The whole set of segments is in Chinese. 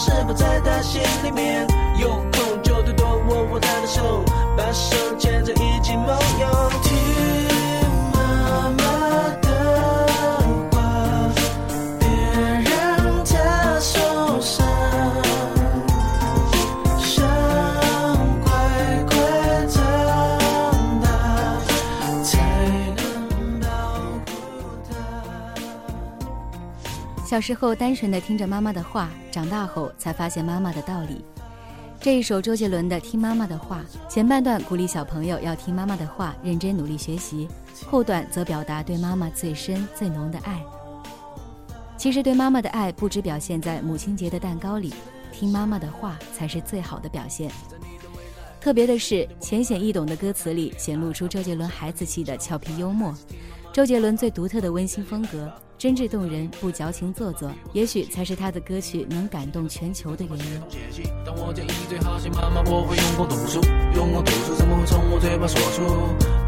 是否在她心里面有空就多多握握她的手把手小时候单纯的听着妈妈的话，长大后才发现妈妈的道理。这一首周杰伦的《听妈妈的话》，前半段鼓励小朋友要听妈妈的话，认真努力学习；后段则表达对妈妈最深最浓的爱。其实对妈妈的爱不只表现在母亲节的蛋糕里，听妈妈的话才是最好的表现。特别的是，浅显易懂的歌词里显露出周杰伦孩子气的俏皮幽默，周杰伦最独特的温馨风格。真挚动人，不矫情做作，也许才是他的歌曲能感动全球的原因。当我建议最好写妈妈，我会用功读书，用功读书怎么会从我嘴巴说出？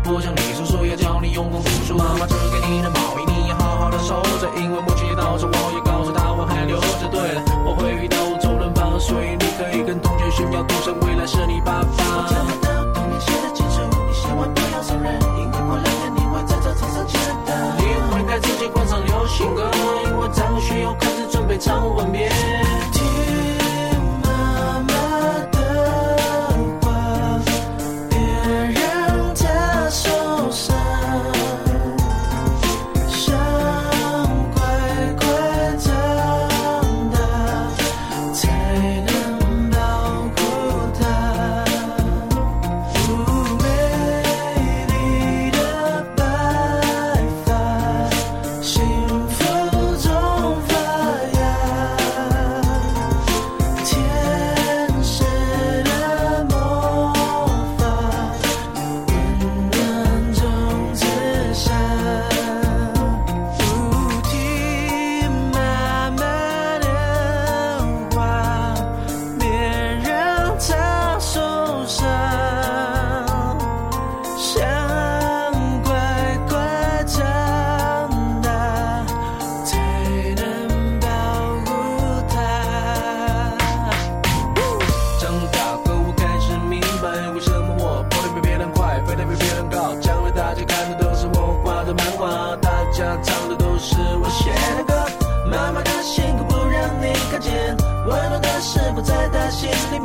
不像你叔叔要教你用功读书，妈妈只给你的毛衣，你要好好的收着，因为母亲节到时，我也告诉他我还留着。对了，我会遇到周润发，所以你可以跟同学炫耀，赌神未来是你爸爸。我看不到对面写的情歌，因为过两天你会在这城上见到。你会带自己换上张学友开始准备唱吻别。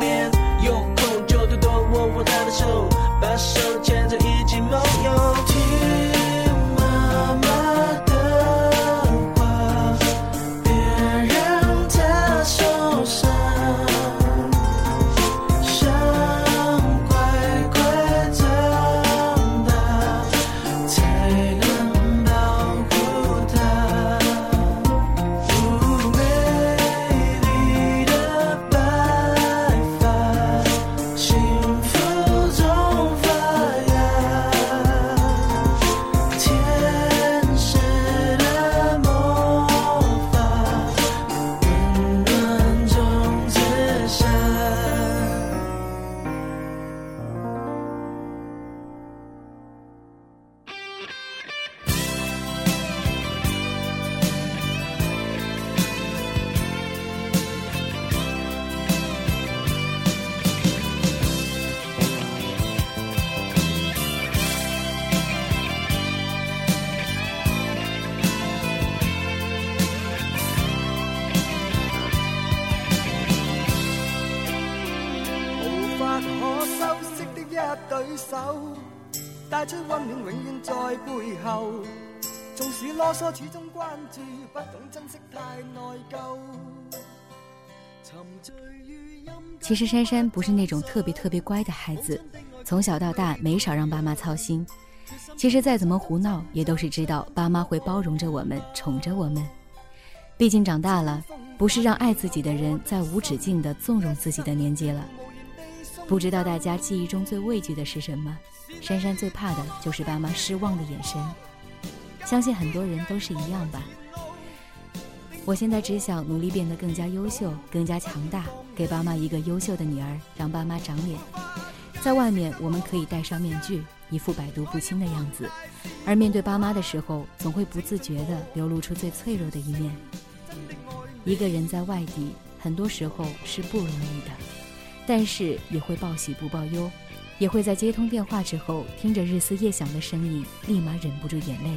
in 其实珊珊不是那种特别特别乖的孩子，从小到大没少让爸妈操心。其实再怎么胡闹，也都是知道爸妈会包容着我们，宠着我们。毕竟长大了，不是让爱自己的人在无止境的纵容自己的年纪了。不知道大家记忆中最畏惧的是什么？珊珊最怕的就是爸妈失望的眼神，相信很多人都是一样吧。我现在只想努力变得更加优秀，更加强大，给爸妈一个优秀的女儿，让爸妈长脸。在外面，我们可以戴上面具，一副百毒不侵的样子；而面对爸妈的时候，总会不自觉地流露出最脆弱的一面。一个人在外地，很多时候是不容易的，但是也会报喜不报忧，也会在接通电话之后，听着日思夜想的声音，立马忍不住眼泪。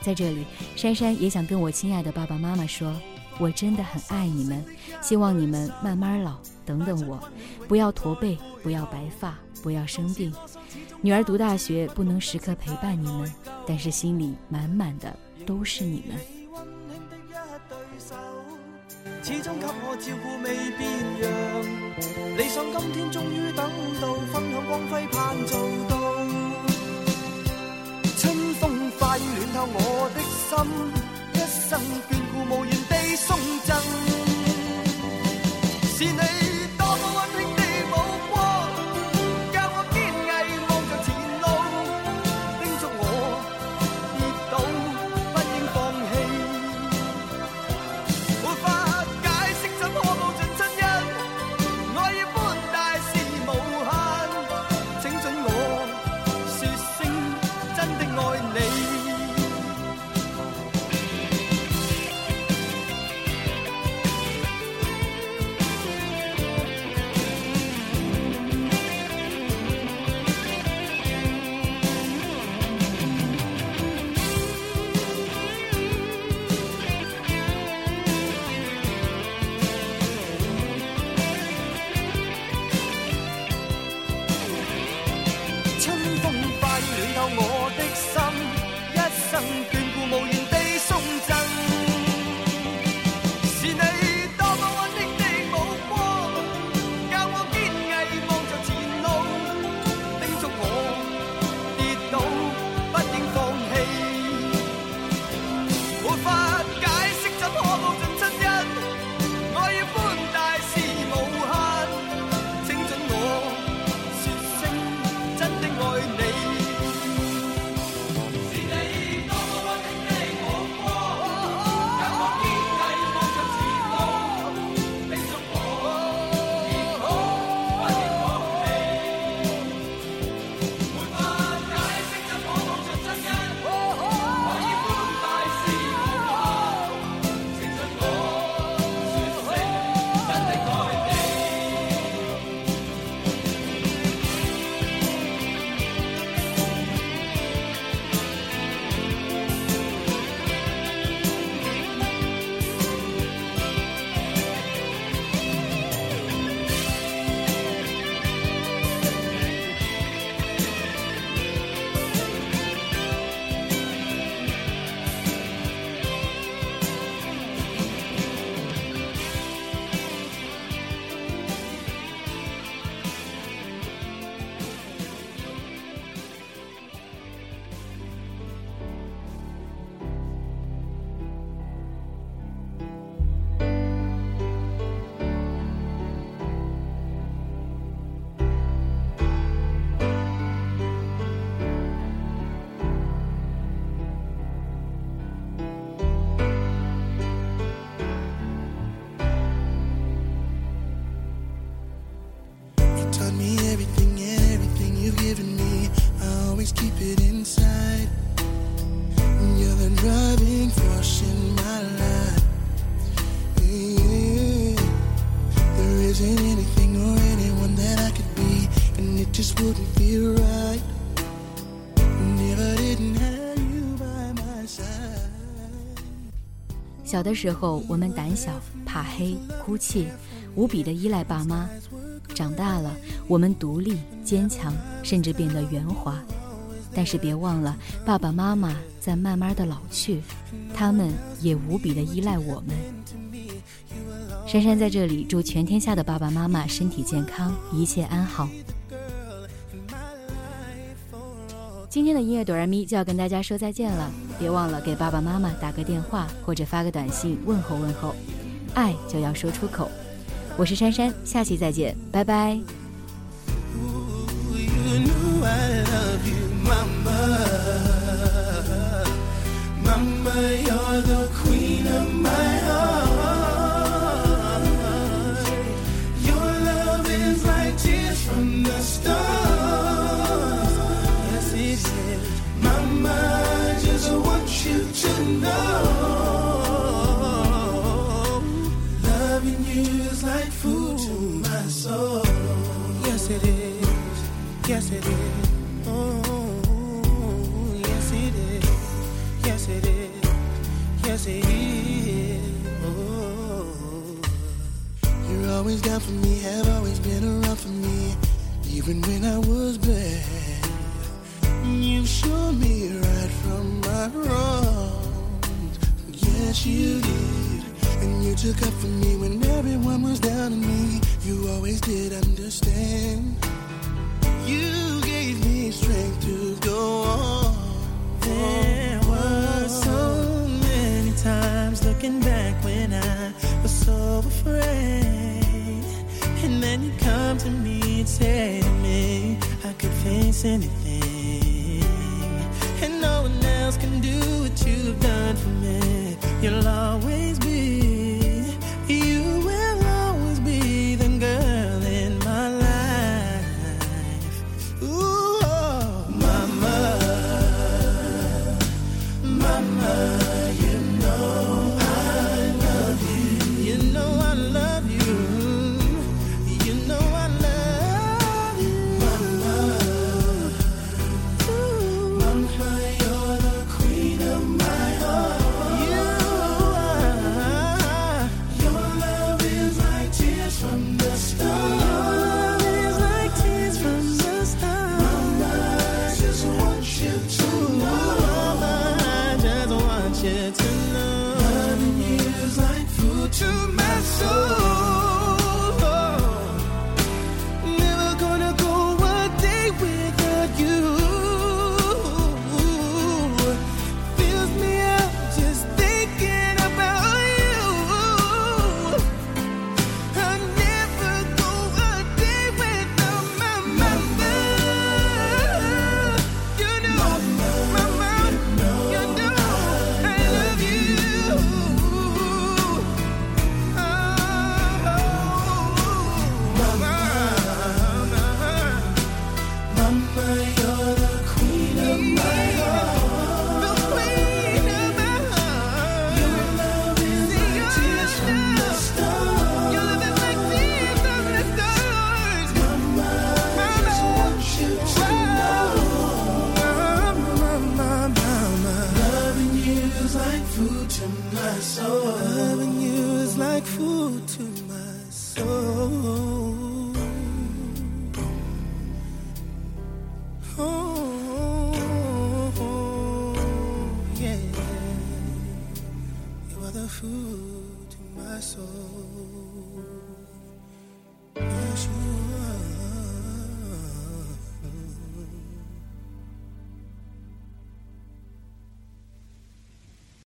在这里，珊珊也想跟我亲爱的爸爸妈妈说，我真的很爱你们，希望你们慢慢老，等等我，不要驼背，不要白发，不要生病。女儿读大学不能时刻陪伴你们，但是心里满满的都是你们。始终给我照顾未变样，理想今天终于等到，分享光辉盼做到。春风化雨暖透我的心，一生眷顾无言地送赠，是你多么温馨。小的时候，我们胆小、怕黑、哭泣，无比的依赖爸妈；长大了，我们独立、坚强，甚至变得圆滑。但是别忘了，爸爸妈妈在慢慢的老去，他们也无比的依赖我们。珊珊在这里祝全天下的爸爸妈妈身体健康，一切安好。今天的音乐哆来咪就要跟大家说再见了，别忘了给爸爸妈妈打个电话或者发个短信问候问候，爱就要说出口。我是珊珊，下期再见，拜拜。Always down for me, have always been around for me, even when I was bad. You showed me right from my wrongs. Yes, you did. And you took up for me when everyone was down on me. You always did understand. You gave me strength to go on. There were so many times looking back when I was so afraid. And then you come to me and say to me, I could face anything. And no one else can do what you've done for me. You'll always be,